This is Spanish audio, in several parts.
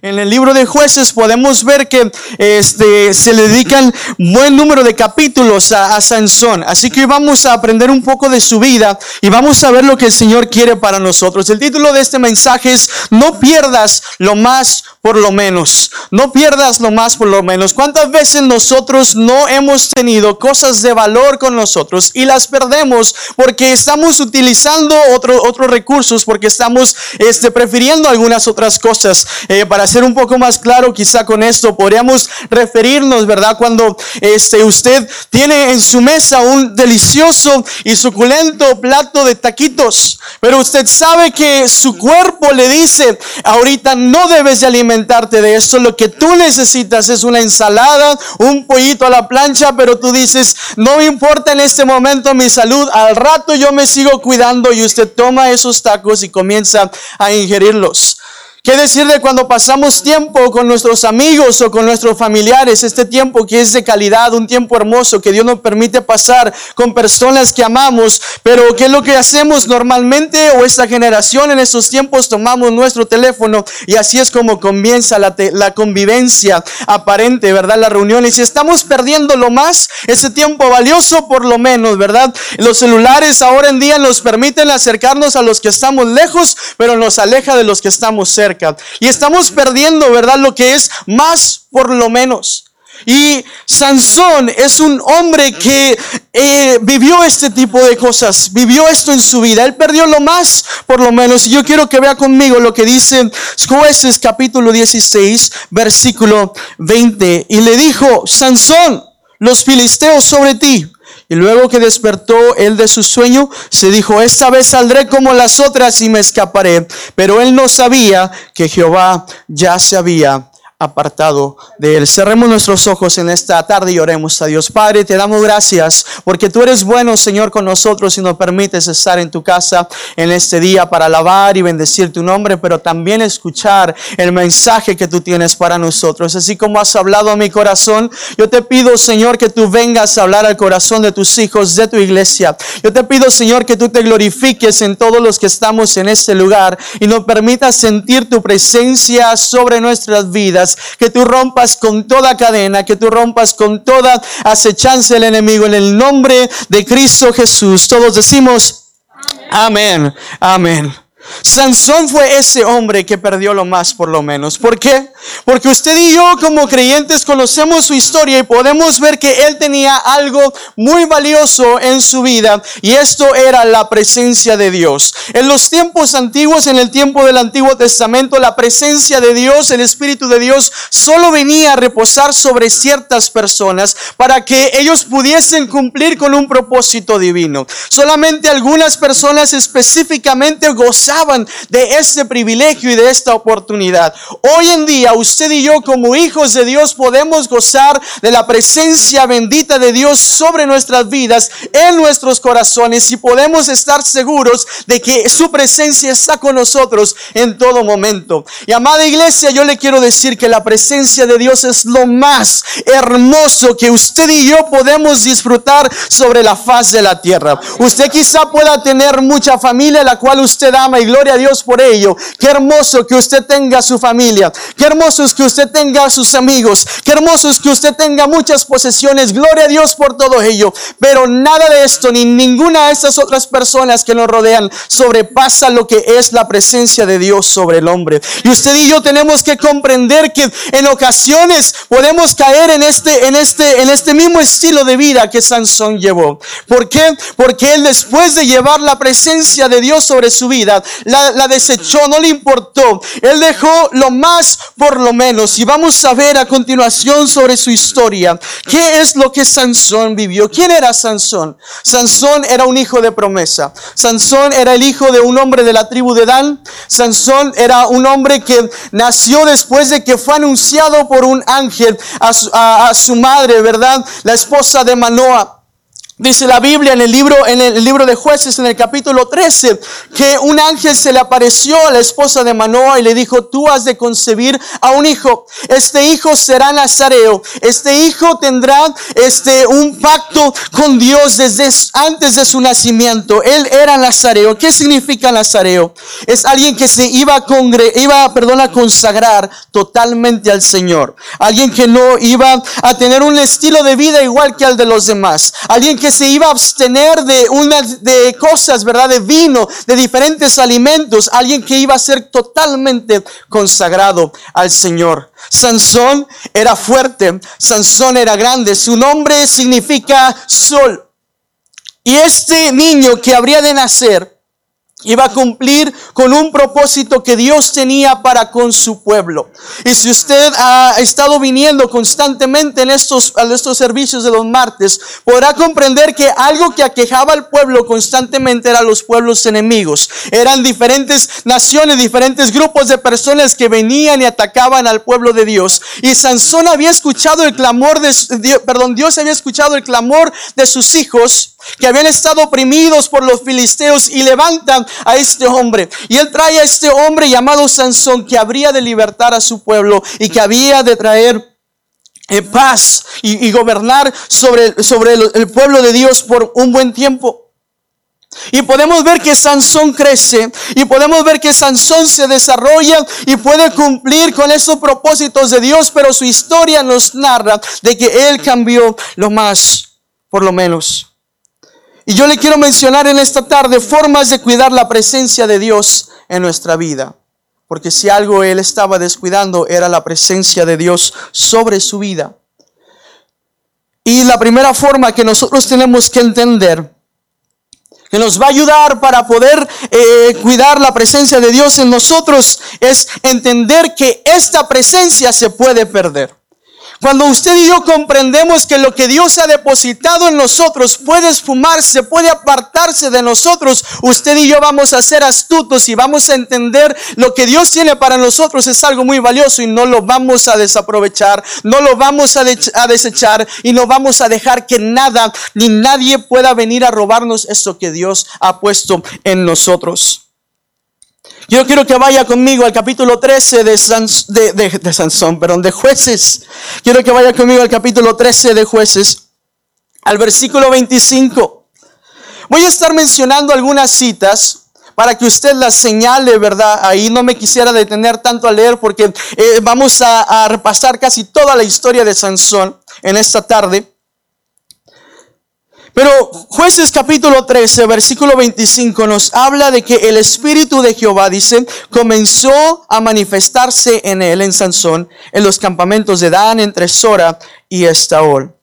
En el libro de jueces podemos ver que este, se le dedican buen número de capítulos a, Sansón. Así que vamos a aprender un poco de su vida y vamos a ver lo que el Señor quiere para nosotros. El título de este mensaje es No pierdas lo más por lo menos. No pierdas lo más por lo menos. ¿Cuántas veces nosotros no hemos tenido cosas de valor con nosotros y las perdemos porque estamos utilizando otro, otros recursos, porque estamos este, prefiriendo algunas otras cosas? Eh, para ser un poco más claro, quizá con esto podríamos referirnos, ¿verdad? Cuando este, usted tiene en su mesa un delicioso y suculento plato de taquitos, pero usted sabe que su cuerpo le dice, ahorita no debes de alimentar de eso. Lo que tú necesitas es una ensalada, un pollito a la plancha, pero tú dices, no me importa en este momento mi salud, al rato yo me sigo cuidando y usted toma esos tacos y comienza a ingerirlos. ¿Qué decir de cuando pasamos tiempo con nuestros amigos o con nuestros familiares? Este tiempo que es de calidad, un tiempo hermoso que Dios nos permite pasar con personas que amamos. Pero ¿qué es lo que hacemos normalmente o esta generación en estos tiempos? Tomamos nuestro teléfono y así es como comienza la, convivencia aparente, ¿verdad? Las reuniones. Y estamos perdiendo lo más, ese tiempo valioso por lo menos, ¿verdad? Los celulares ahora en día nos permiten acercarnos a los que estamos lejos, pero nos aleja de los que estamos cerca. Y estamos perdiendo, ¿verdad? Lo que es más por lo menos. Y Sansón es un hombre que eh, vivió este tipo de cosas, vivió esto en su vida. Él perdió lo más, por lo menos. Y yo quiero que vea conmigo lo que dice Jueces capítulo 16, versículo 20. Y le dijo, Sansón, los filisteos sobre ti. Y luego que despertó él de su sueño, se dijo, esta vez saldré como las otras y me escaparé. Pero él no sabía que Jehová ya se había apartado de Él. Cerremos nuestros ojos en esta tarde y oremos a Dios. Padre, te damos gracias porque tú eres bueno, Señor, con nosotros y nos permites estar en tu casa en este día para alabar y bendecir tu nombre, pero también escuchar el mensaje que tú tienes para nosotros. Así como has hablado a mi corazón, yo te pido, Señor, que tú vengas a hablar al corazón de tus hijos, de tu iglesia. Yo te pido, Señor, que tú te glorifiques en todos los que estamos en este lugar y nos permitas sentir tu presencia sobre nuestras vidas que tú rompas con toda cadena, que tú rompas con toda acechanza del enemigo en el nombre de Cristo Jesús. Todos decimos, amén, amén. Sansón fue ese hombre que perdió lo más por lo menos. ¿Por qué? Porque usted y yo como creyentes conocemos su historia y podemos ver que él tenía algo muy valioso en su vida y esto era la presencia de Dios. En los tiempos antiguos, en el tiempo del Antiguo Testamento, la presencia de Dios, el Espíritu de Dios, solo venía a reposar sobre ciertas personas para que ellos pudiesen cumplir con un propósito divino. Solamente algunas personas específicamente gozaban de este privilegio y de esta oportunidad. Hoy en día usted y yo como hijos de Dios podemos gozar de la presencia bendita de Dios sobre nuestras vidas, en nuestros corazones y podemos estar seguros de que su presencia está con nosotros en todo momento. Y amada iglesia, yo le quiero decir que la presencia de Dios es lo más hermoso que usted y yo podemos disfrutar sobre la faz de la tierra. Usted quizá pueda tener mucha familia, la cual usted ama y gloria a Dios por ello. Qué hermoso que usted tenga su familia. Qué hermoso es que usted tenga sus amigos. Qué hermoso es que usted tenga muchas posesiones. Gloria a Dios por todo ello. Pero nada de esto, ni ninguna de esas otras personas que nos rodean, sobrepasa lo que es la presencia de Dios sobre el hombre. Y usted y yo tenemos que comprender que en ocasiones podemos caer en este, en este, en este mismo estilo de vida que Sansón llevó. ¿Por qué? Porque él después de llevar la presencia de Dios sobre su vida, la, desechó, no le importó. Él dejó lo más por lo menos. Y vamos a ver a continuación sobre su historia. ¿Qué es lo que Sansón vivió? ¿Quién era Sansón? Sansón era un hijo de promesa. Sansón era el hijo de un hombre de la tribu de Dan. Sansón era un hombre que nació después de que fue anunciado por un ángel a su, a su madre, ¿verdad? La esposa de Manoah. Dice la Biblia en el libro, en el libro de jueces, en el capítulo 13, que un ángel se le apareció a la esposa de Manoa y le dijo, tú has de concebir a un hijo. Este hijo será nazareo. Este hijo tendrá este, un pacto con Dios desde antes de su nacimiento. Él era nazareo. ¿Qué significa nazareo? Es alguien que se iba a, congre iba, perdón, a consagrar totalmente al Señor. Alguien que no iba a tener un estilo de vida igual que al de los demás. Alguien que se iba a abstener de de cosas, ¿verdad? De vino, de diferentes alimentos, alguien que iba a ser totalmente consagrado al Señor. Sansón era fuerte, Sansón era grande, su nombre significa sol. Y este niño que habría de nacer iba a cumplir con un propósito que Dios tenía para con su pueblo. Y si usted ha estado viniendo constantemente en estos, en estos servicios de los martes, podrá comprender que algo que aquejaba al pueblo constantemente eran los pueblos enemigos. Eran diferentes naciones, diferentes grupos de personas que venían y atacaban al pueblo de Dios. Y Sansón había escuchado el clamor de, perdón, Dios había escuchado el clamor de sus hijos que habían estado oprimidos por los filisteos y levantan a este hombre. Y él trae a este hombre llamado Sansón que habría de libertar a su pueblo y que había de traer eh, paz y, gobernar sobre, sobre el, pueblo de Dios por un buen tiempo. Y podemos ver que Sansón crece y podemos ver que Sansón se desarrolla y puede cumplir con esos propósitos de Dios, pero su historia nos narra de que él cambió lo más, por lo menos. Y yo le quiero mencionar en esta tarde formas de cuidar la presencia de Dios en nuestra vida. Porque si algo él estaba descuidando era la presencia de Dios sobre su vida. Y la primera forma que nosotros tenemos que entender, que nos va a ayudar para poder eh, cuidar la presencia de Dios en nosotros, es entender que esta presencia se puede perder. Cuando usted y yo comprendemos que lo que Dios ha depositado en nosotros puede esfumarse, puede apartarse de nosotros, usted y yo vamos a ser astutos y vamos a entender lo que Dios tiene para nosotros es algo muy valioso y no lo vamos a desaprovechar, no lo vamos a, a desechar y no vamos a dejar que nada ni nadie pueda venir a robarnos eso que Dios ha puesto en nosotros. Yo quiero que vaya conmigo al capítulo 13 de, Sansón, perdón, de jueces. Quiero que vaya conmigo al capítulo 13 de jueces, al versículo 25. Voy a estar mencionando algunas citas para que usted las señale, ¿verdad? Ahí no me quisiera detener tanto a leer porque eh, vamos a repasar casi toda la historia de Sansón en esta tarde. Pero jueces capítulo 13, versículo 25 nos habla de que el Espíritu de Jehová, dice, comenzó a manifestarse en él, en Sansón, en los campamentos de Dan, entre Sora y Estaol.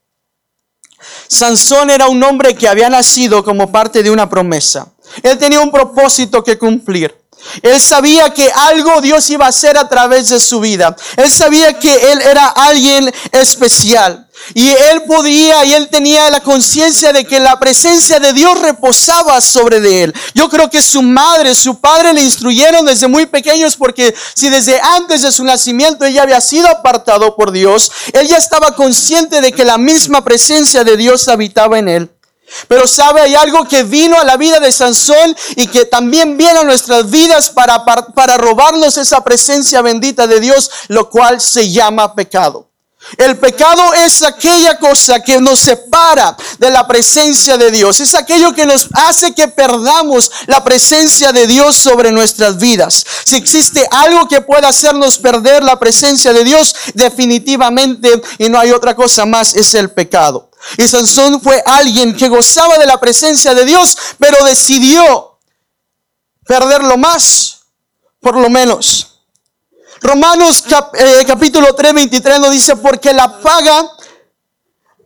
Sansón era un hombre que había nacido como parte de una promesa. Él tenía un propósito que cumplir. Él sabía que algo Dios iba a hacer a través de su vida. Él sabía que él era alguien especial. Y él podía y él tenía la conciencia de que la presencia de Dios reposaba sobre de él. Yo creo que su madre, su padre le instruyeron desde muy pequeños porque si desde antes de su nacimiento ella había sido apartado por Dios, él ya estaba consciente de que la misma presencia de Dios habitaba en él. Pero sabe, hay algo que vino a la vida de Sansón y que también viene a nuestras vidas para, para, para robarnos esa presencia bendita de Dios, lo cual se llama pecado. El pecado es aquella cosa que nos separa de la presencia de Dios. Es aquello que nos hace que perdamos la presencia de Dios sobre nuestras vidas. Si existe algo que pueda hacernos perder la presencia de Dios, definitivamente, y no hay otra cosa más, es el pecado. Y Sansón fue alguien que gozaba de la presencia de Dios, pero decidió perderlo más, por lo menos. Romanos eh, capítulo 3, 23 nos dice, porque la paga,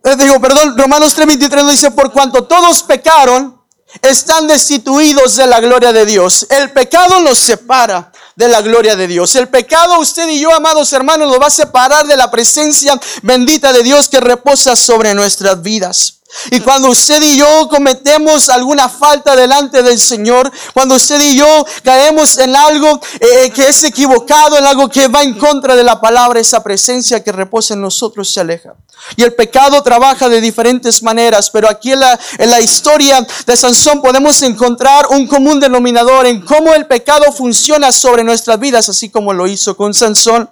eh, digo, perdón, Romanos 3, 23 nos dice, por cuanto todos pecaron, están destituidos de la gloria de Dios. El pecado nos separa de la gloria de Dios. El pecado, usted y yo, amados hermanos, nos va a separar de la presencia bendita de Dios que reposa sobre nuestras vidas. Y cuando usted y yo cometemos alguna falta delante del Señor, cuando usted y yo caemos en algo eh, que es equivocado, en algo que va en contra de la palabra, esa presencia que reposa en nosotros se aleja. Y el pecado trabaja de diferentes maneras, pero aquí en la, en la historia de Sansón podemos encontrar un común denominador en cómo el pecado funciona sobre nuestras vidas, así como lo hizo con Sansón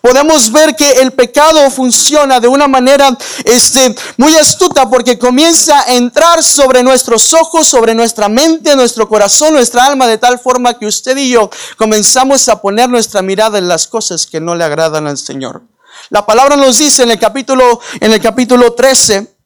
podemos ver que el pecado funciona de una manera este, muy astuta porque comienza a entrar sobre nuestros ojos, sobre nuestra mente, nuestro corazón, nuestra alma, de tal forma que usted y yo comenzamos a poner nuestra mirada en las cosas que no le agradan al Señor. La palabra nos dice en el capítulo, en el capítulo 13,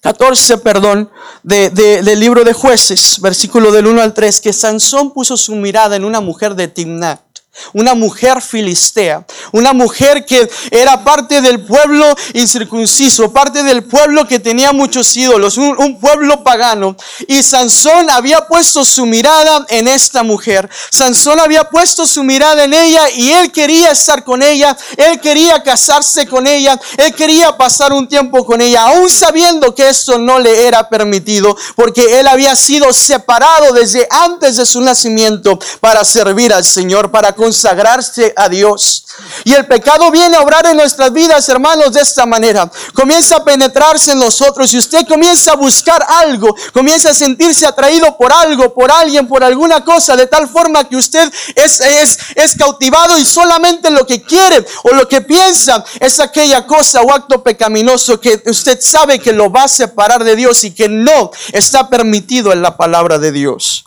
14, perdón, del libro de jueces, versículo del 1 al 3, que Sansón puso su mirada en una mujer de Timnat una mujer filistea, una mujer que era parte del pueblo incircunciso, parte del pueblo que tenía muchos ídolos, un, pueblo pagano. Y Sansón había puesto su mirada en esta mujer. Sansón había puesto su mirada en ella y él quería estar con ella, él quería casarse con ella, él quería pasar un tiempo con ella, aún sabiendo que esto no le era permitido, porque él había sido separado desde antes de su nacimiento para servir al Señor, para consagrarse a Dios. Y el pecado viene a obrar en nuestras vidas, hermanos, de esta manera. Comienza a penetrarse en nosotros y usted comienza a buscar algo, comienza a sentirse atraído por algo, por alguien, por alguna cosa, de tal forma que usted es, es, es cautivado y solamente lo que quiere o lo que piensa es aquella cosa o acto pecaminoso que usted sabe que lo va a separar de Dios y que no está permitido en la palabra de Dios.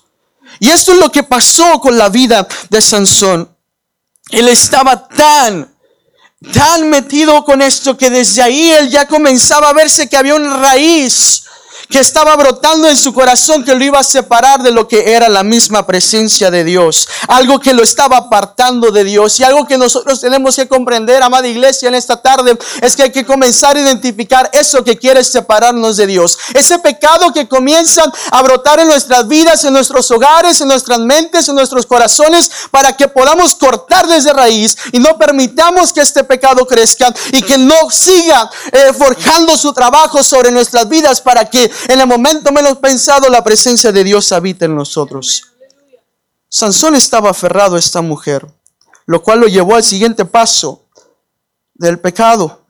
Y esto es lo que pasó con la vida de Sansón. Él estaba tan, tan metido con esto que desde ahí él ya comenzaba a verse que había una raíz que estaba brotando en su corazón que lo iba a separar de lo que era la misma presencia de Dios. Algo que lo estaba apartando de Dios. Y algo que nosotros tenemos que comprender, amada iglesia, en esta tarde, es que hay que comenzar a identificar eso que quiere separarnos de Dios. Ese pecado que comienza a brotar en nuestras vidas, en nuestros hogares, en nuestras mentes, en nuestros corazones, para que podamos cortar desde raíz y no permitamos que este pecado crezca y que no siga eh, forjando su trabajo sobre nuestras vidas para que en el momento menos pensado la presencia de Dios habita en nosotros. Sansón estaba aferrado a esta mujer, lo cual lo llevó al siguiente paso del pecado.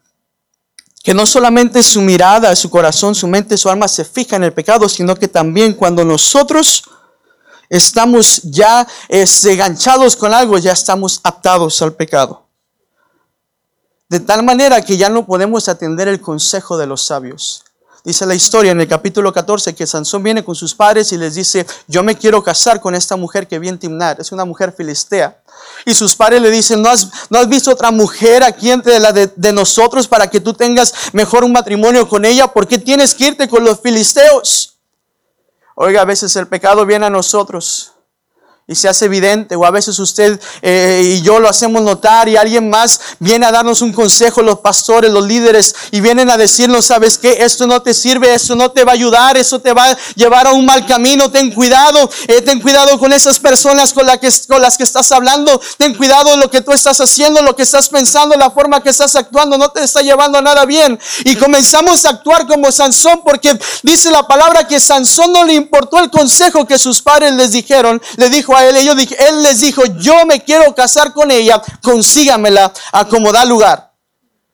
Que no solamente su mirada, su corazón, su mente, su alma se fija en el pecado, sino que también cuando nosotros estamos ya enganchados con algo, ya estamos aptados al pecado. De tal manera que ya no podemos atender el consejo de los sabios. Dice la historia en el capítulo 14 que Sansón viene con sus padres y les dice, yo me quiero casar con esta mujer que viene Timnar, es una mujer filistea. Y sus padres le dicen, ¿no has, no has visto otra mujer aquí entre la de, de nosotros para que tú tengas mejor un matrimonio con ella? ¿Por qué tienes que irte con los filisteos? Oiga, a veces el pecado viene a nosotros y se hace evidente, o a veces usted eh, y yo lo hacemos notar y alguien más viene a darnos un consejo, los pastores, los líderes, y vienen a decirnos, sabes qué, esto no te sirve, esto no te va a ayudar, eso te va a llevar a un mal camino, ten cuidado, eh, ten cuidado con esas personas con, la que, con las que estás hablando, ten cuidado lo que tú estás haciendo, lo que estás pensando, la forma que estás actuando, no te está llevando a nada bien. Y comenzamos a actuar como Sansón, porque dice la palabra que Sansón no le importó el consejo que sus padres les dijeron, le dijo, a él, él les dijo, yo me quiero casar con ella, consígamela a como da lugar.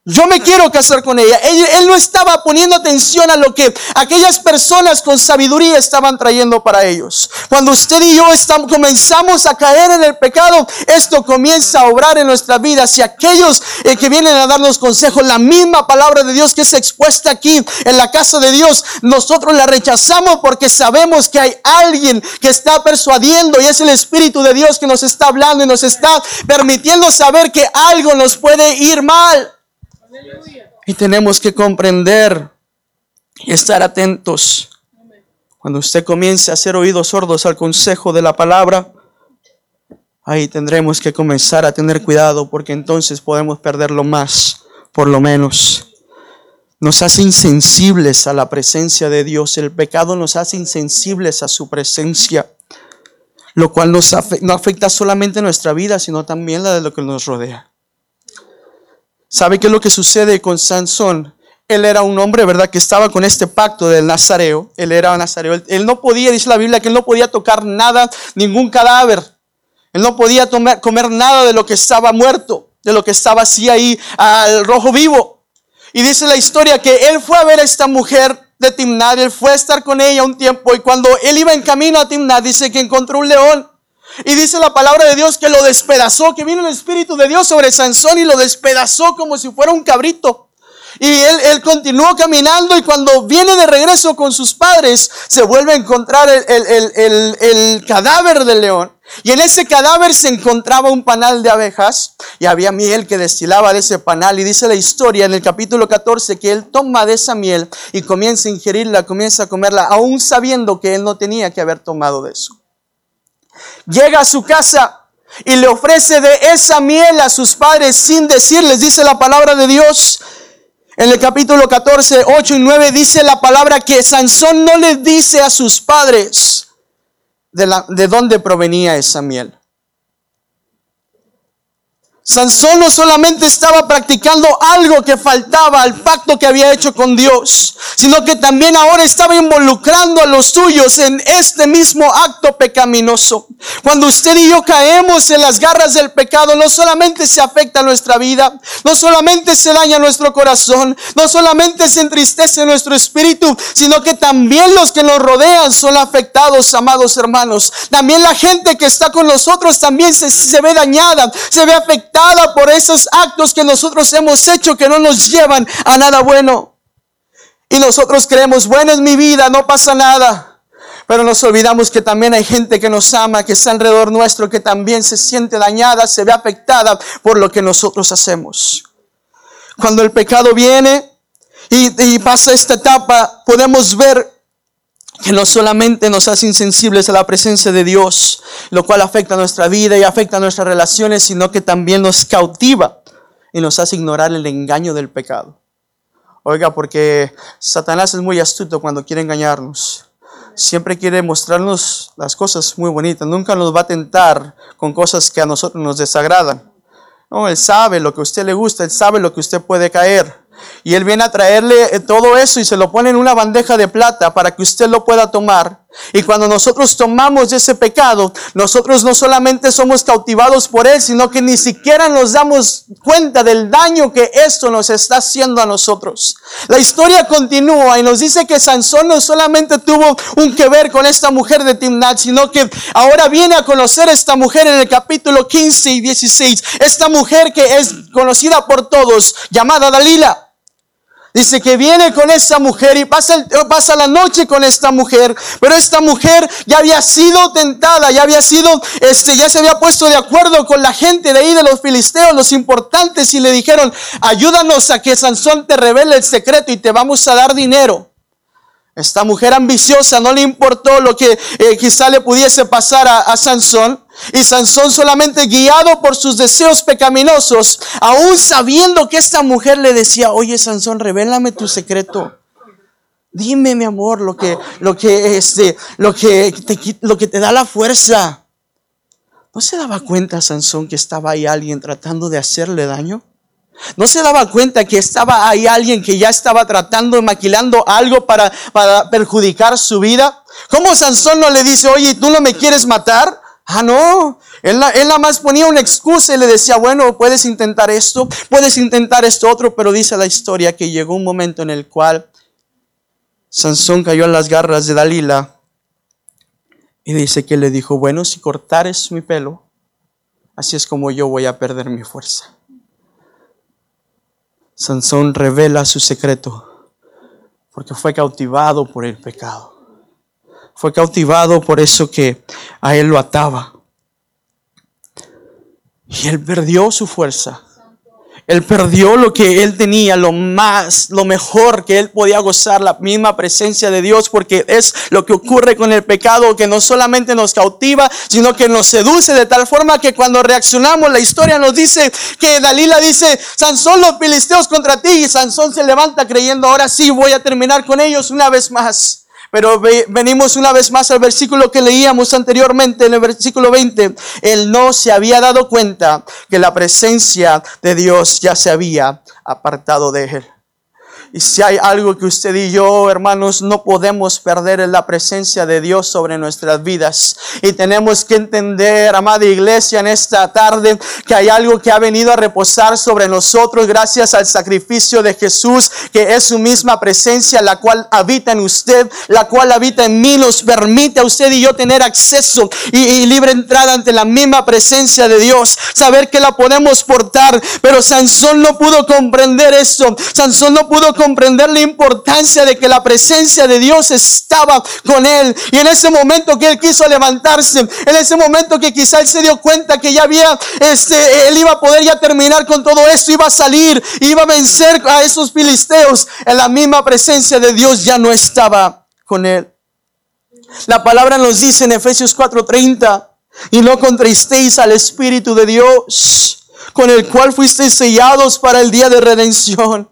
Yo me quiero casar con ella. Él, no estaba poniendo atención a lo que aquellas personas con sabiduría estaban trayendo para ellos. Cuando usted y yo estamos, comenzamos a caer en el pecado, esto comienza a obrar en nuestra vida. Si aquellos eh, que vienen a darnos consejos, la misma palabra de Dios que es expuesta aquí en la casa de Dios, nosotros la rechazamos porque sabemos que hay alguien que está persuadiendo y es el Espíritu de Dios que nos está hablando y nos está permitiendo saber que algo nos puede ir mal. Y tenemos que comprender y estar atentos. Cuando usted comience a hacer oídos sordos al consejo de la palabra, ahí tendremos que comenzar a tener cuidado porque entonces podemos perderlo más, por lo menos. Nos hace insensibles a la presencia de Dios. El pecado nos hace insensibles a su presencia, lo cual nos no afecta solamente nuestra vida, sino también la de lo que nos rodea. ¿Sabe qué es lo que sucede con Sansón? él era un hombre, ¿verdad? Que estaba con este pacto del Nazareo. Él era Nazareo. Él, no podía, dice la Biblia, que él no podía tocar nada, ningún cadáver. Él no podía comer nada de lo que estaba muerto, de lo que estaba así ahí al rojo vivo. Y dice la historia que él fue a ver a esta mujer de Timnad, él fue a estar con ella un tiempo y cuando él iba en camino a Timnad dice que encontró un león. Y dice la palabra de Dios que lo despedazó, que vino el Espíritu de Dios sobre Sansón y lo despedazó como si fuera un cabrito. Y él, él, continuó caminando y cuando viene de regreso con sus padres, se vuelve a encontrar el, el, el, el, cadáver del león. Y en ese cadáver se encontraba un panal de abejas y había miel que destilaba de ese panal. Y dice la historia en el capítulo 14 que él toma de esa miel y comienza a ingerirla, comienza a comerla, aún sabiendo que él no tenía que haber tomado de eso. Llega a su casa y le ofrece de esa miel a sus padres sin decirles, dice la palabra de Dios, en el capítulo 14, 8 y 9 dice la palabra que Sansón no le dice a sus padres de, la, de dónde provenía esa miel. Sansón no solamente estaba practicando algo que faltaba al pacto que había hecho con Dios, sino que también ahora estaba involucrando a los suyos en este mismo acto pecaminoso. Cuando usted y yo caemos en las garras del pecado, no solamente se afecta nuestra vida, no solamente se daña nuestro corazón, no solamente se entristece nuestro espíritu, sino que también los que nos rodean son afectados, amados hermanos. También la gente que está con nosotros también se, se ve dañada, se ve afectada por esos actos que nosotros hemos hecho que no nos llevan a nada bueno. Y nosotros creemos, bueno es mi vida, no pasa nada. Pero nos olvidamos que también hay gente que nos ama, que está alrededor nuestro, que también se siente dañada, se ve afectada por lo que nosotros hacemos. Cuando el pecado viene y, y pasa esta etapa, podemos ver que no solamente nos hace insensibles a la presencia de Dios, lo cual afecta nuestra vida y afecta nuestras relaciones, sino que también nos cautiva y nos hace ignorar el engaño del pecado. Oiga, porque Satanás es muy astuto cuando quiere engañarnos. Siempre quiere mostrarnos las cosas muy bonitas. Nunca nos va a tentar con cosas que a nosotros nos desagradan. No, él sabe lo que a usted le gusta, él sabe lo que usted puede caer. Y Él viene a traerle eh, todo eso y se lo pone en una bandeja de plata para que usted lo pueda tomar. Y cuando nosotros tomamos ese pecado, nosotros no solamente somos cautivados por Él, sino que ni siquiera nos damos cuenta del daño que esto nos está haciendo a nosotros. La historia continúa y nos dice que Sansón no solamente tuvo un que ver con esta mujer de Timnat, sino que ahora viene a conocer esta mujer en el capítulo 15 y 16. Esta mujer que es conocida por todos, llamada Dalila. Dice que viene con esa mujer y pasa, pasa la noche con esta mujer. Pero esta mujer ya había sido tentada, ya había sido, este, ya se había puesto de acuerdo con la gente de ahí de los filisteos, los importantes, y le dijeron, ayúdanos a que Sansón te revele el secreto y te vamos a dar dinero. Esta mujer ambiciosa no le importó lo que eh, quizá le pudiese pasar a, a Sansón. Y Sansón solamente guiado por sus deseos pecaminosos, aún sabiendo que esta mujer le decía, oye Sansón, revélame tu secreto. Dime, mi amor, lo que, lo que, este, lo que te, lo que te da la fuerza. ¿No se daba cuenta Sansón que estaba ahí alguien tratando de hacerle daño? ¿No se daba cuenta que estaba ahí alguien que ya estaba tratando, maquilando algo para, para perjudicar su vida? ¿Cómo Sansón no le dice, oye, tú no me quieres matar? Ah, no. Él, él nada más ponía una excusa y le decía, bueno, puedes intentar esto, puedes intentar esto otro, pero dice la historia que llegó un momento en el cual Sansón cayó en las garras de Dalila y dice que le dijo, bueno, si cortares mi pelo, así es como yo voy a perder mi fuerza. Sansón revela su secreto porque fue cautivado por el pecado. Fue cautivado por eso que a él lo ataba. Y él perdió su fuerza. Él perdió lo que él tenía, lo más, lo mejor que él podía gozar, la misma presencia de Dios, porque es lo que ocurre con el pecado, que no solamente nos cautiva, sino que nos seduce de tal forma que cuando reaccionamos, la historia nos dice que Dalila dice, Sansón los filisteos contra ti, y Sansón se levanta creyendo, ahora sí voy a terminar con ellos una vez más. Pero venimos una vez más al versículo que leíamos anteriormente, en el versículo 20. Él no se había dado cuenta que la presencia de Dios ya se había apartado de él. Y si hay algo que usted y yo, hermanos, no podemos perder es la presencia de Dios sobre nuestras vidas. Y tenemos que entender, amada iglesia, en esta tarde, que hay algo que ha venido a reposar sobre nosotros gracias al sacrificio de Jesús, que es su misma presencia, la cual habita en usted, la cual habita en mí, nos permite a usted y yo tener acceso y, libre entrada ante la misma presencia de Dios. Saber que la podemos portar. Pero Sansón no pudo comprender esto. Sansón no pudo comprender la importancia de que la presencia de Dios estaba con él. Y en ese momento que él quiso levantarse, en ese momento que quizá él se dio cuenta que ya había, este, él iba a poder ya terminar con todo esto, iba a salir, iba a vencer a esos filisteos, en la misma presencia de Dios ya no estaba con él. La palabra nos dice en Efesios 4:30, y no contristéis al Espíritu de Dios, con el cual fuisteis sellados para el día de redención.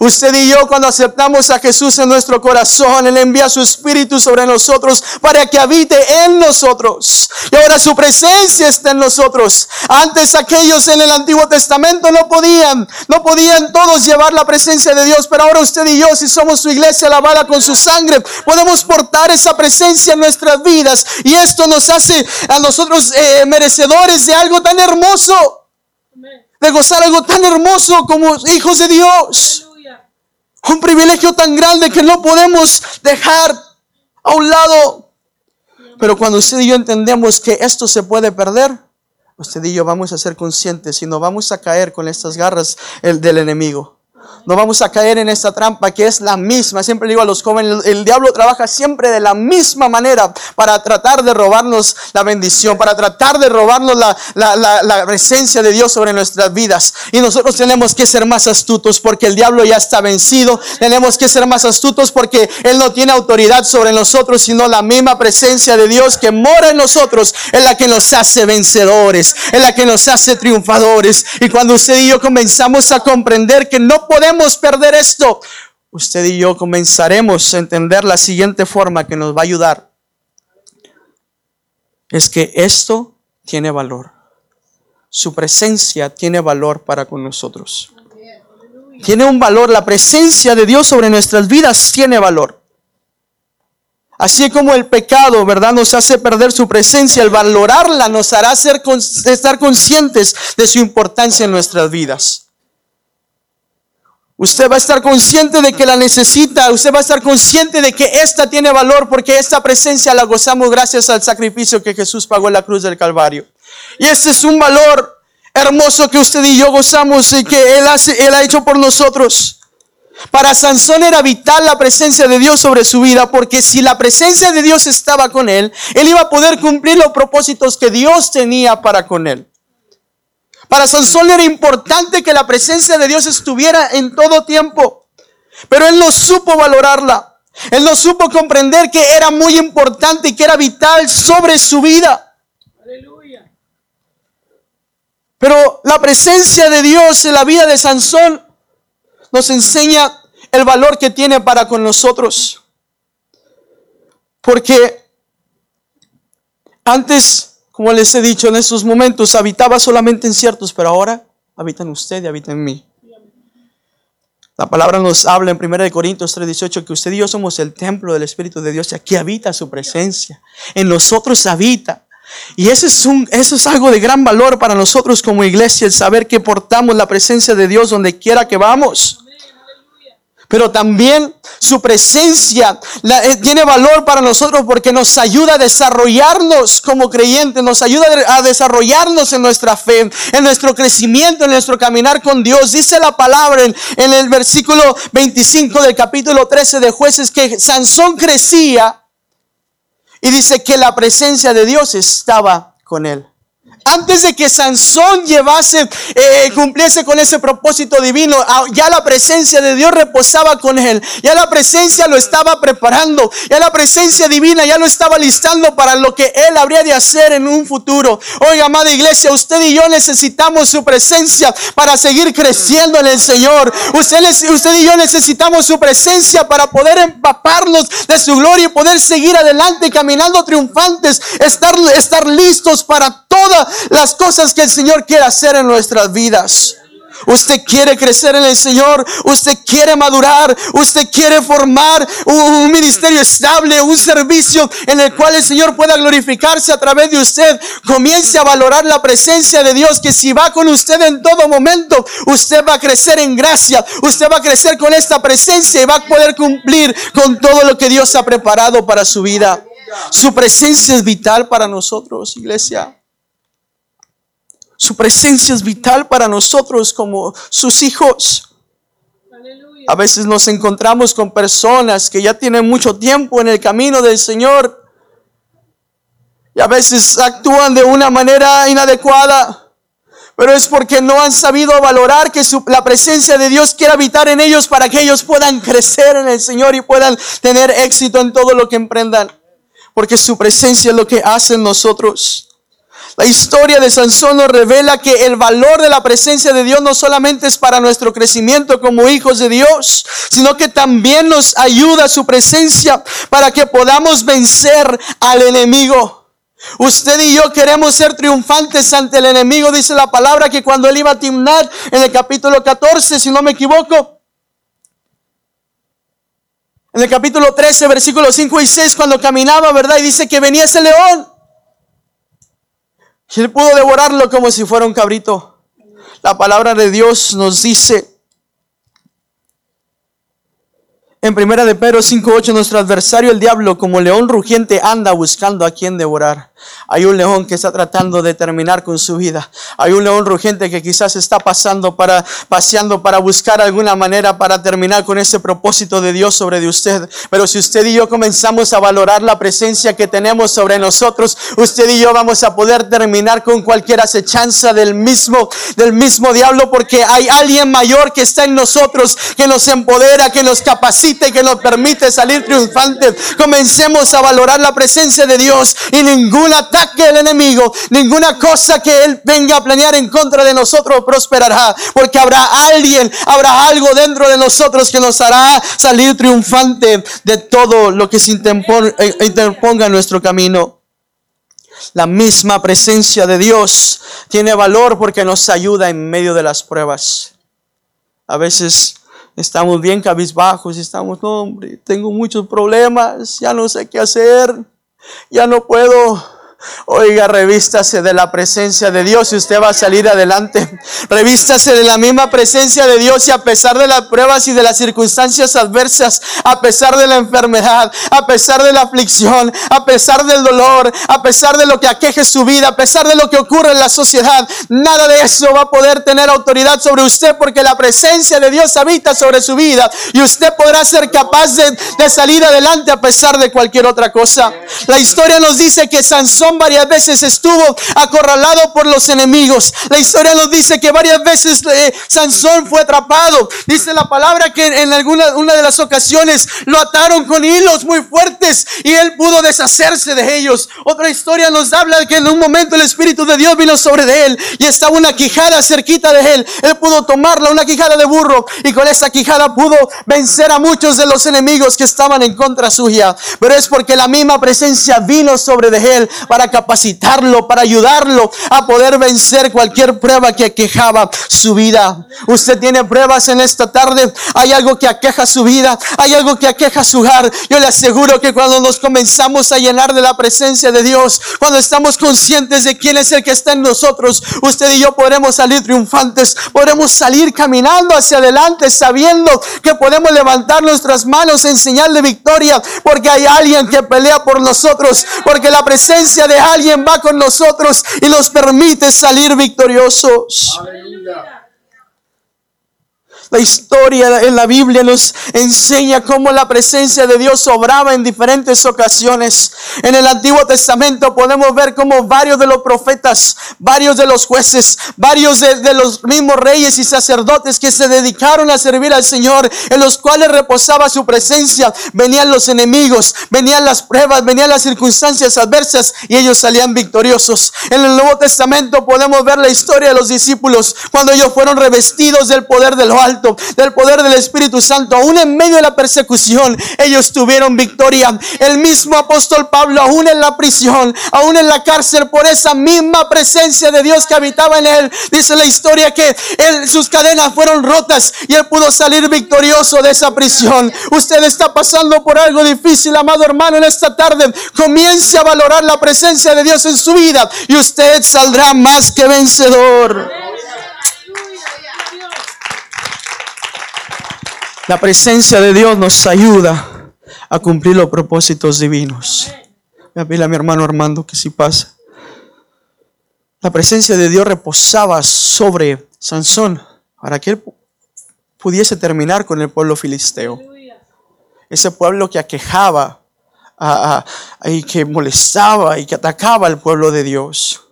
Usted y yo cuando aceptamos a Jesús en nuestro corazón, Él envía su Espíritu sobre nosotros para que habite en nosotros. Y ahora su presencia está en nosotros. Antes aquellos en el Antiguo Testamento no podían, no podían todos llevar la presencia de Dios, pero ahora usted y yo, si somos su iglesia lavada con su sangre, podemos portar esa presencia en nuestras vidas. Y esto nos hace a nosotros eh, merecedores de algo tan hermoso de gozar algo tan hermoso como hijos de Dios. Un privilegio tan grande que no podemos dejar a un lado. Pero cuando usted y yo entendemos que esto se puede perder, usted y yo vamos a ser conscientes y no vamos a caer con estas garras del enemigo. No vamos a caer en esta trampa que es la misma. Siempre digo a los jóvenes, el, diablo trabaja siempre de la misma manera para tratar de robarnos la bendición, para tratar de robarnos la, la, la, presencia de Dios sobre nuestras vidas. Y nosotros tenemos que ser más astutos porque el diablo ya está vencido. Tenemos que ser más astutos porque Él no tiene autoridad sobre nosotros, sino la misma presencia de Dios que mora en nosotros es la que nos hace vencedores, es la que nos hace triunfadores. Y cuando usted y yo comenzamos a comprender que no podemos perder esto. Usted y yo comenzaremos a entender la siguiente forma que nos va a ayudar. Es que esto tiene valor. Su presencia tiene valor para con nosotros. Tiene un valor. La presencia de Dios sobre nuestras vidas tiene valor. Así como el pecado, ¿verdad? Nos hace perder su presencia, el valorarla nos hará ser, estar conscientes de su importancia en nuestras vidas. Usted va a estar consciente de que la necesita. Usted va a estar consciente de que esta tiene valor porque esta presencia la gozamos gracias al sacrificio que Jesús pagó en la cruz del Calvario. Y este es un valor hermoso que usted y yo gozamos y que Él, hace, él ha hecho por nosotros. Para Sansón era vital la presencia de Dios sobre su vida porque si la presencia de Dios estaba con él, él iba a poder cumplir los propósitos que Dios tenía para con él. Para Sansón era importante que la presencia de Dios estuviera en todo tiempo, pero él no supo valorarla. Él no supo comprender que era muy importante y que era vital sobre su vida. Aleluya. Pero la presencia de Dios en la vida de Sansón nos enseña el valor que tiene para con nosotros. Porque antes como les he dicho en estos momentos, habitaba solamente en ciertos, pero ahora habita en usted y habita en mí. La palabra nos habla en 1 Corintios 3:18 que usted y yo somos el templo del Espíritu de Dios y aquí habita su presencia. En nosotros habita. Y eso es, un, algo de gran valor para nosotros como iglesia, el saber que portamos la presencia de Dios donde quiera que vamos pero también su presencia eh, tiene valor para nosotros porque nos ayuda a desarrollarnos como creyentes, nos ayuda a desarrollarnos en nuestra fe, en nuestro crecimiento, en nuestro caminar con Dios. Dice la palabra en, en el versículo 25 del capítulo 13 de jueces que Sansón crecía y dice que la presencia de Dios estaba con él. Antes de que Sansón llevase, eh, cumpliese con ese propósito divino, ah, ya la presencia de Dios reposaba con él. Ya la presencia lo estaba preparando. Ya la presencia divina ya lo estaba listando para lo que él habría de hacer en un futuro. Oiga, amada iglesia, usted y yo necesitamos su presencia para seguir creciendo en el Señor. Usted, usted y yo necesitamos su presencia para poder empaparnos de su gloria y poder seguir adelante caminando triunfantes, estar, estar listos para toda las cosas que el Señor quiere hacer en nuestras vidas. Usted quiere crecer en el Señor, usted quiere madurar, usted quiere formar un, ministerio estable, un servicio en el cual el Señor pueda glorificarse a través de usted. Comience a valorar la presencia de Dios, que si va con usted en todo momento, usted va a crecer en gracia, usted va a crecer con esta presencia y va a poder cumplir con todo lo que Dios ha preparado para su vida. Su presencia es vital para nosotros, iglesia. Su presencia es vital para nosotros como sus hijos. A veces nos encontramos con personas que ya tienen mucho tiempo en el camino del Señor y a veces actúan de una manera inadecuada. Pero es porque no han sabido valorar que la presencia de Dios quiere habitar en ellos para que ellos puedan crecer en el Señor y puedan tener éxito en todo lo que emprendan. Porque su presencia es lo que hace en nosotros. La historia de Sansón nos revela que el valor de la presencia de Dios no solamente es para nuestro crecimiento como hijos de Dios, sino que también nos ayuda su presencia para que podamos vencer al enemigo. Usted y yo queremos ser triunfantes ante el enemigo, dice la palabra que cuando él iba a Timnat en el capítulo 14, si no me equivoco, en el capítulo 13, versículos 5 y 6, cuando caminaba, ¿verdad? Y dice que venía ese león. Él pudo devorarlo como si fuera un cabrito. La palabra de Dios nos dice en primera de Pedro 5.8, nuestro adversario el diablo como león rugiente anda buscando a quien devorar. Hay un león que está tratando de terminar con su vida. Hay un león rugiente que quizás está pasando para, paseando para buscar alguna manera para terminar con ese propósito de Dios sobre de usted. Pero si usted y yo comenzamos a valorar la presencia que tenemos sobre nosotros, usted y yo vamos a poder terminar con cualquier acechanza del mismo, del mismo diablo, porque hay alguien mayor que está en nosotros, que nos empodera, que nos capacita que nos permite salir triunfantes. Comencemos a valorar la presencia de Dios y ningún ataque del enemigo, ninguna cosa que él venga a planear en contra de nosotros prosperará, porque habrá alguien, habrá algo dentro de nosotros que nos hará salir triunfante de todo lo que se eh, interponga en nuestro camino. La misma presencia de Dios tiene valor porque nos ayuda en medio de las pruebas. A veces estamos bien cabizbajos, estamos, no, hombre, tengo muchos problemas, ya no sé qué hacer ya no puedo Oiga, revístase de la presencia de Dios y usted va a salir adelante. Revístase de la misma presencia de Dios y a pesar de las pruebas y de las circunstancias adversas, a pesar de la enfermedad, a pesar de la aflicción, a pesar del dolor, a pesar de lo que aqueje su vida, a pesar de lo que ocurre en la sociedad, nada de eso va a poder tener autoridad sobre usted porque la presencia de Dios habita sobre su vida y usted podrá ser capaz de, de salir adelante a pesar de cualquier otra cosa. La historia nos dice que Sansón varias veces estuvo acorralado por los enemigos. La historia nos dice que varias veces eh, Sansón fue atrapado. Dice la palabra que en alguna una de las ocasiones lo ataron con hilos muy fuertes y él pudo deshacerse de ellos. Otra historia nos habla de que en un momento el Espíritu de Dios vino sobre de él y estaba una quijada cerquita de él. Él pudo tomarla, una quijada de burro, y con esa quijada pudo vencer a muchos de los enemigos que estaban en contra suya. Pero es porque la misma presencia vino sobre de él para capacitarlo, para ayudarlo a poder vencer cualquier prueba que quejaba su vida. Usted tiene pruebas en esta tarde, hay algo que aqueja su vida, hay algo que aqueja su hogar. Yo le aseguro que cuando nos comenzamos a llenar de la presencia de Dios, cuando estamos conscientes de quién es el que está en nosotros, usted y yo podremos salir triunfantes, podremos salir caminando hacia adelante sabiendo que podemos levantar nuestras manos en señal de victoria porque hay alguien que pelea por nosotros, porque la presencia de alguien va con nosotros y nos permite salir victoriosos. La historia en la Biblia nos enseña cómo la presencia de Dios obraba en diferentes ocasiones. En el Antiguo Testamento podemos ver cómo varios de los profetas, varios de los jueces, varios de, los mismos reyes y sacerdotes que se dedicaron a servir al Señor, en los cuales reposaba su presencia, venían los enemigos, venían las pruebas, venían las circunstancias adversas y ellos salían victoriosos. En el Nuevo Testamento podemos ver la historia de los discípulos cuando ellos fueron revestidos del poder de lo alto del poder del Espíritu Santo, aún en medio de la persecución, ellos tuvieron victoria. El mismo apóstol Pablo, aún en la prisión, aún en la cárcel, por esa misma presencia de Dios que habitaba en él, dice la historia que sus cadenas fueron rotas y él pudo salir victorioso de esa prisión. Usted está pasando por algo difícil, amado hermano, en esta tarde. Comience a valorar la presencia de Dios en su vida y usted saldrá más que vencedor. La presencia de Dios nos ayuda a cumplir los propósitos divinos. Voy a pedirle a mi hermano Armando que si pasa. La presencia de Dios reposaba sobre Sansón para que él pudiese terminar con el pueblo filisteo. Ese pueblo que aquejaba y que molestaba y que atacaba al pueblo de Dios.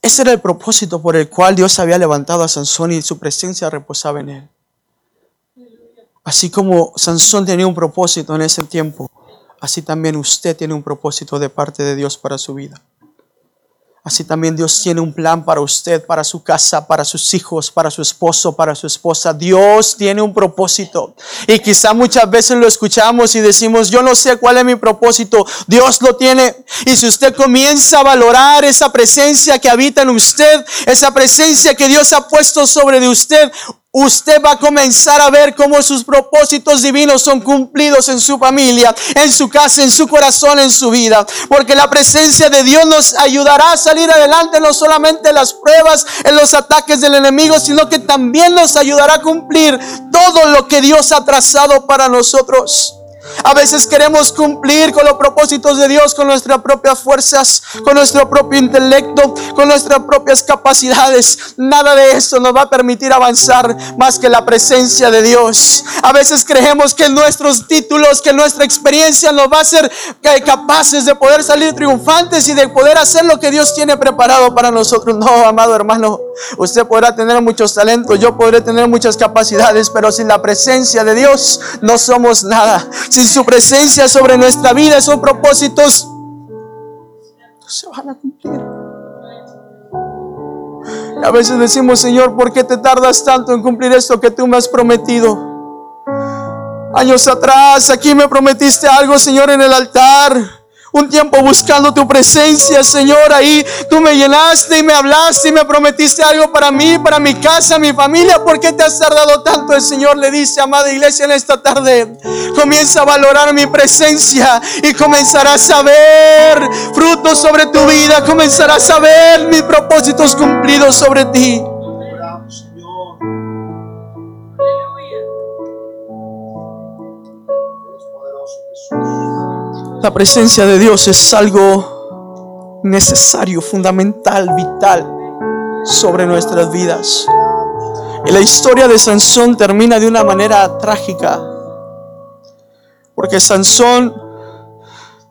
Ese era el propósito por el cual Dios había levantado a Sansón y su presencia reposaba en él. Así como Sansón tenía un propósito en ese tiempo, así también usted tiene un propósito de parte de Dios para su vida. Así también Dios tiene un plan para usted, para su casa, para sus hijos, para su esposo, para su esposa. Dios tiene un propósito. Y quizá muchas veces lo escuchamos y decimos, yo no sé cuál es mi propósito. Dios lo tiene. Y si usted comienza a valorar esa presencia que habita en usted, esa presencia que Dios ha puesto sobre de usted, usted va a comenzar a ver cómo sus propósitos divinos son cumplidos en su familia, en su casa, en su corazón, en su vida. Porque la presencia de Dios nos ayudará a salir adelante no solamente en las pruebas, en los ataques del enemigo, sino que también nos ayudará a cumplir todo lo que Dios ha trazado para nosotros. A veces queremos cumplir con los propósitos de Dios con nuestras propias fuerzas, con nuestro propio intelecto, con nuestras propias capacidades. Nada de eso nos va a permitir avanzar más que la presencia de Dios. A veces creemos que nuestros títulos, que nuestra experiencia nos va a hacer capaces de poder salir triunfantes y de poder hacer lo que Dios tiene preparado para nosotros. No, amado hermano, usted podrá tener muchos talentos, yo podré tener muchas capacidades, pero sin la presencia de Dios no somos nada sin su presencia sobre nuestra vida, esos propósitos no se van a cumplir. a veces decimos, Señor, ¿por qué te tardas tanto en cumplir esto que tú me has prometido? Años atrás, aquí me prometiste algo, Señor, en el altar un tiempo buscando tu presencia, Señor. Ahí tú me llenaste y me hablaste y me prometiste algo para mí, para mi casa, mi familia. ¿Por qué te has tardado tanto? El Señor le dice, amada iglesia, en esta tarde. Comienza a valorar mi presencia y comenzarás a ver frutos sobre tu vida. Comenzarás a ver mis propósitos cumplidos sobre ti. La presencia de Dios es algo necesario, fundamental, vital sobre nuestras vidas. Y la historia de Sansón termina de una manera trágica. Porque Sansón,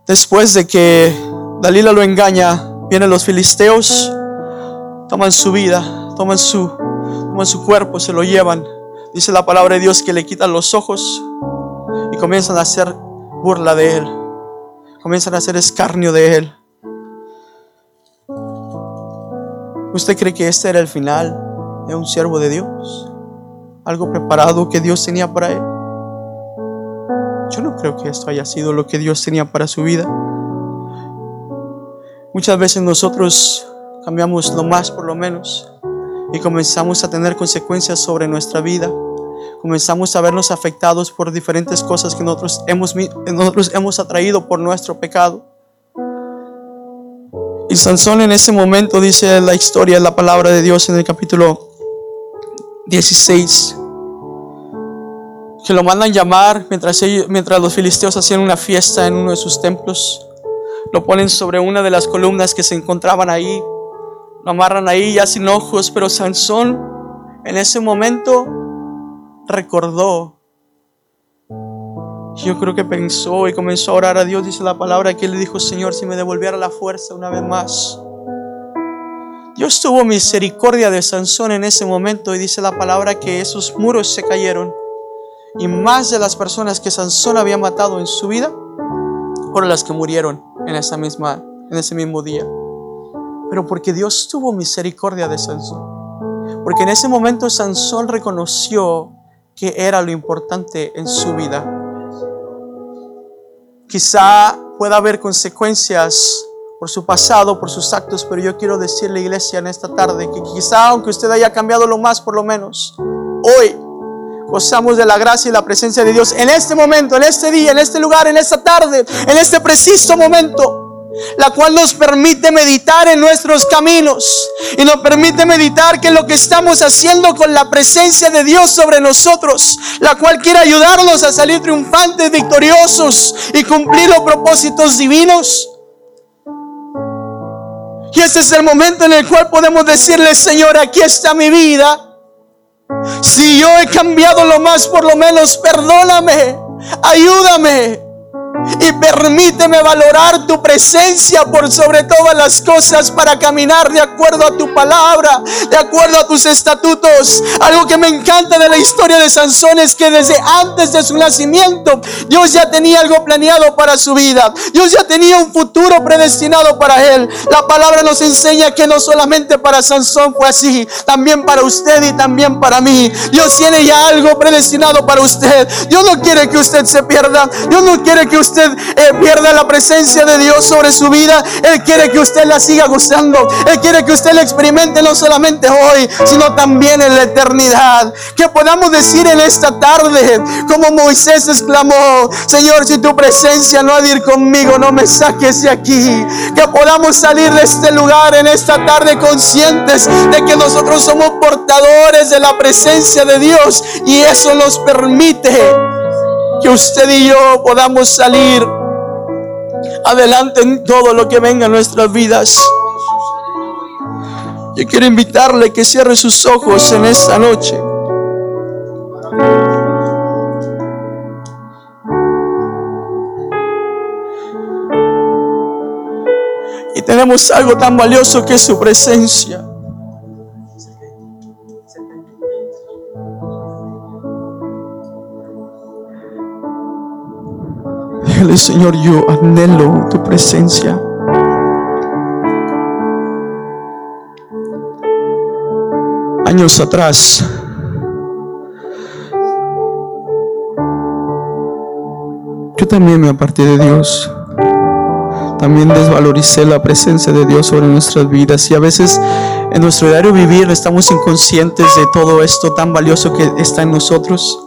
después de que Dalila lo engaña, vienen los filisteos, toman su vida, toman su, toman su cuerpo, se lo llevan. Dice la palabra de Dios que le quitan los ojos y comienzan a hacer burla de él comienzan a hacer escarnio de él. ¿Usted cree que este era el final de un siervo de Dios? Algo preparado que Dios tenía para él. Yo no creo que esto haya sido lo que Dios tenía para su vida. Muchas veces nosotros cambiamos lo más por lo menos y comenzamos a tener consecuencias sobre nuestra vida comenzamos a vernos afectados por diferentes cosas que nosotros hemos, nosotros hemos atraído por nuestro pecado. Y Sansón en ese momento dice la historia, la palabra de Dios en el capítulo 16, que lo mandan llamar mientras, mientras los filisteos hacían una fiesta en uno de sus templos. Lo ponen sobre una de las columnas que se encontraban ahí, lo amarran ahí ya sin ojos, pero Sansón en ese momento recordó. Yo creo que pensó y comenzó a orar a Dios, dice la palabra, que le dijo, Señor, si me devolviera la fuerza una vez más. Dios tuvo misericordia de Sansón en ese momento y dice la palabra que esos muros se cayeron. Y más de las personas que Sansón había matado en su vida fueron las que murieron en, esa misma, en ese mismo día. Pero porque Dios tuvo misericordia de Sansón Porque en ese momento Sansón reconoció que era lo importante en su vida. Quizá pueda haber consecuencias por su pasado, por sus actos, pero yo quiero decirle, iglesia, en esta tarde que quizá aunque usted haya cambiado lo más, por lo menos, hoy gozamos de la gracia y la presencia de Dios en este momento, en este día, en este lugar, en esta tarde, en este preciso momento la cual nos permite meditar en nuestros caminos y nos permite meditar que lo que estamos haciendo con la presencia de Dios sobre nosotros, la cual quiere ayudarnos a salir triunfantes, victoriosos y cumplir los propósitos divinos. Y este es el momento en el cual podemos decirle, Señor, aquí está mi vida. Si yo he cambiado lo más, por lo menos perdóname, ayúdame. Y permíteme valorar tu presencia por sobre todas las cosas para caminar de acuerdo a tu palabra, de acuerdo a tus estatutos. Algo que me encanta de la historia de Sansón es que desde antes de su nacimiento Dios ya tenía algo planeado para su vida. Dios ya tenía un futuro predestinado para él. La palabra nos enseña que no solamente para Sansón fue así, también para usted y también para mí. Dios tiene ya algo predestinado para usted. Dios no quiere que usted se pierda. Dios no quiere que usted eh, pierda la presencia de Dios sobre su vida. Él quiere que usted la siga gozando. Él quiere que usted la experimente no solamente hoy, sino también en la eternidad. Que podamos decir en esta tarde, como Moisés exclamó, Señor, si tu presencia no ha de ir conmigo, no me saques de aquí. Que podamos salir de este lugar en esta tarde conscientes de que nosotros somos portadores de la presencia de Dios y eso nos permite que usted y yo podamos salir adelante en todo lo que venga en nuestras vidas. Yo quiero invitarle que cierre sus ojos en esta noche. Y tenemos algo tan valioso que es su presencia. Señor, yo anhelo tu presencia. Años atrás, yo también me aparté de Dios. También desvaloricé la presencia de Dios sobre nuestras vidas y a veces en nuestro diario vivir estamos inconscientes de todo esto tan valioso que está en nosotros.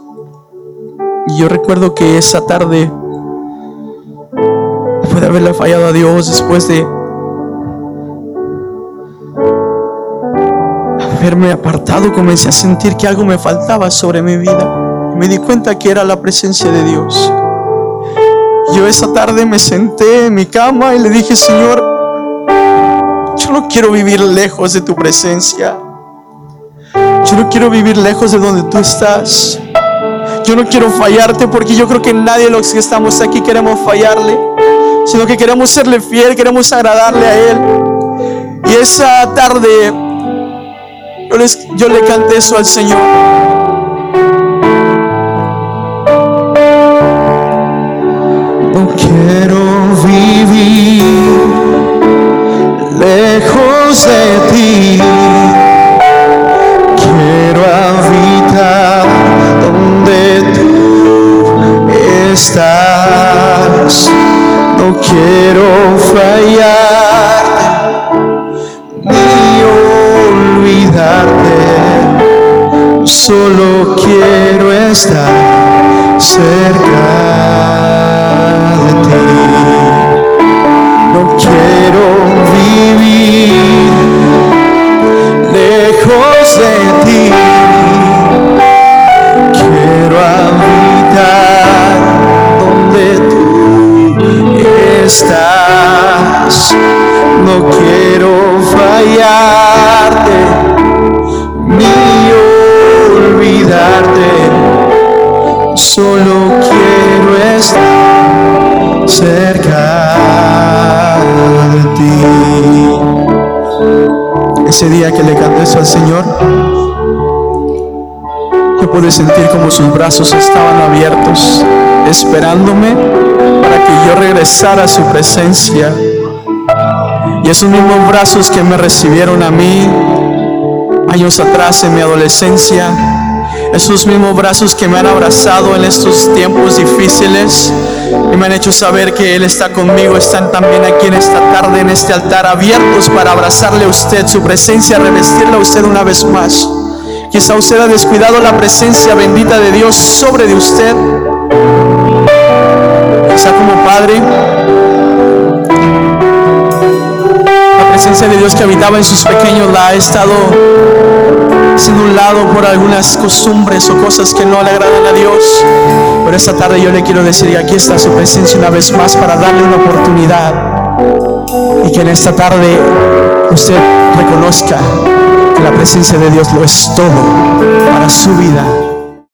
Y yo recuerdo que esa tarde de haberle fallado a Dios, después de haberme apartado, comencé a sentir que algo me faltaba sobre mi vida. Me di cuenta que era la presencia de Dios. Yo esa tarde me senté en mi cama y le dije, Señor, yo no quiero vivir lejos de tu presencia. Yo no quiero vivir lejos de donde tú estás. Yo no quiero fallarte porque yo creo que nadie de los que estamos aquí queremos fallarle sino que queremos serle fiel, queremos agradarle a Él. Y esa tarde yo, yo le canté eso al Señor. No quiero vivir lejos de ti. Quiero habitar donde tú estás quiero fallar ni olvidarte, solo quiero estar cerca de ti. No quiero vivir lejos de ti, No quiero fallarte ni olvidarte. Solo quiero estar cerca de ti. Ese día que le canté eso al Señor, yo pude sentir como sus brazos estaban abiertos, esperándome para que yo regresara a su presencia. Y esos mismos brazos que me recibieron a mí, años atrás en mi adolescencia. Esos mismos brazos que me han abrazado en estos tiempos difíciles y me han hecho saber que Él está conmigo, están también aquí en esta tarde, en este altar, abiertos para abrazarle a usted, su presencia, revestirle a usted una vez más. Quizá usted ha descuidado la presencia bendita de Dios sobre de usted. Quizá como padre, la presencia de Dios que habitaba en sus pequeños la ha estado siendo un lado por algunas costumbres o cosas que no le agradan a Dios. Pero esta tarde yo le quiero decir, y aquí está su presencia una vez más para darle una oportunidad. Y que en esta tarde usted reconozca que la presencia de Dios lo es todo para su vida.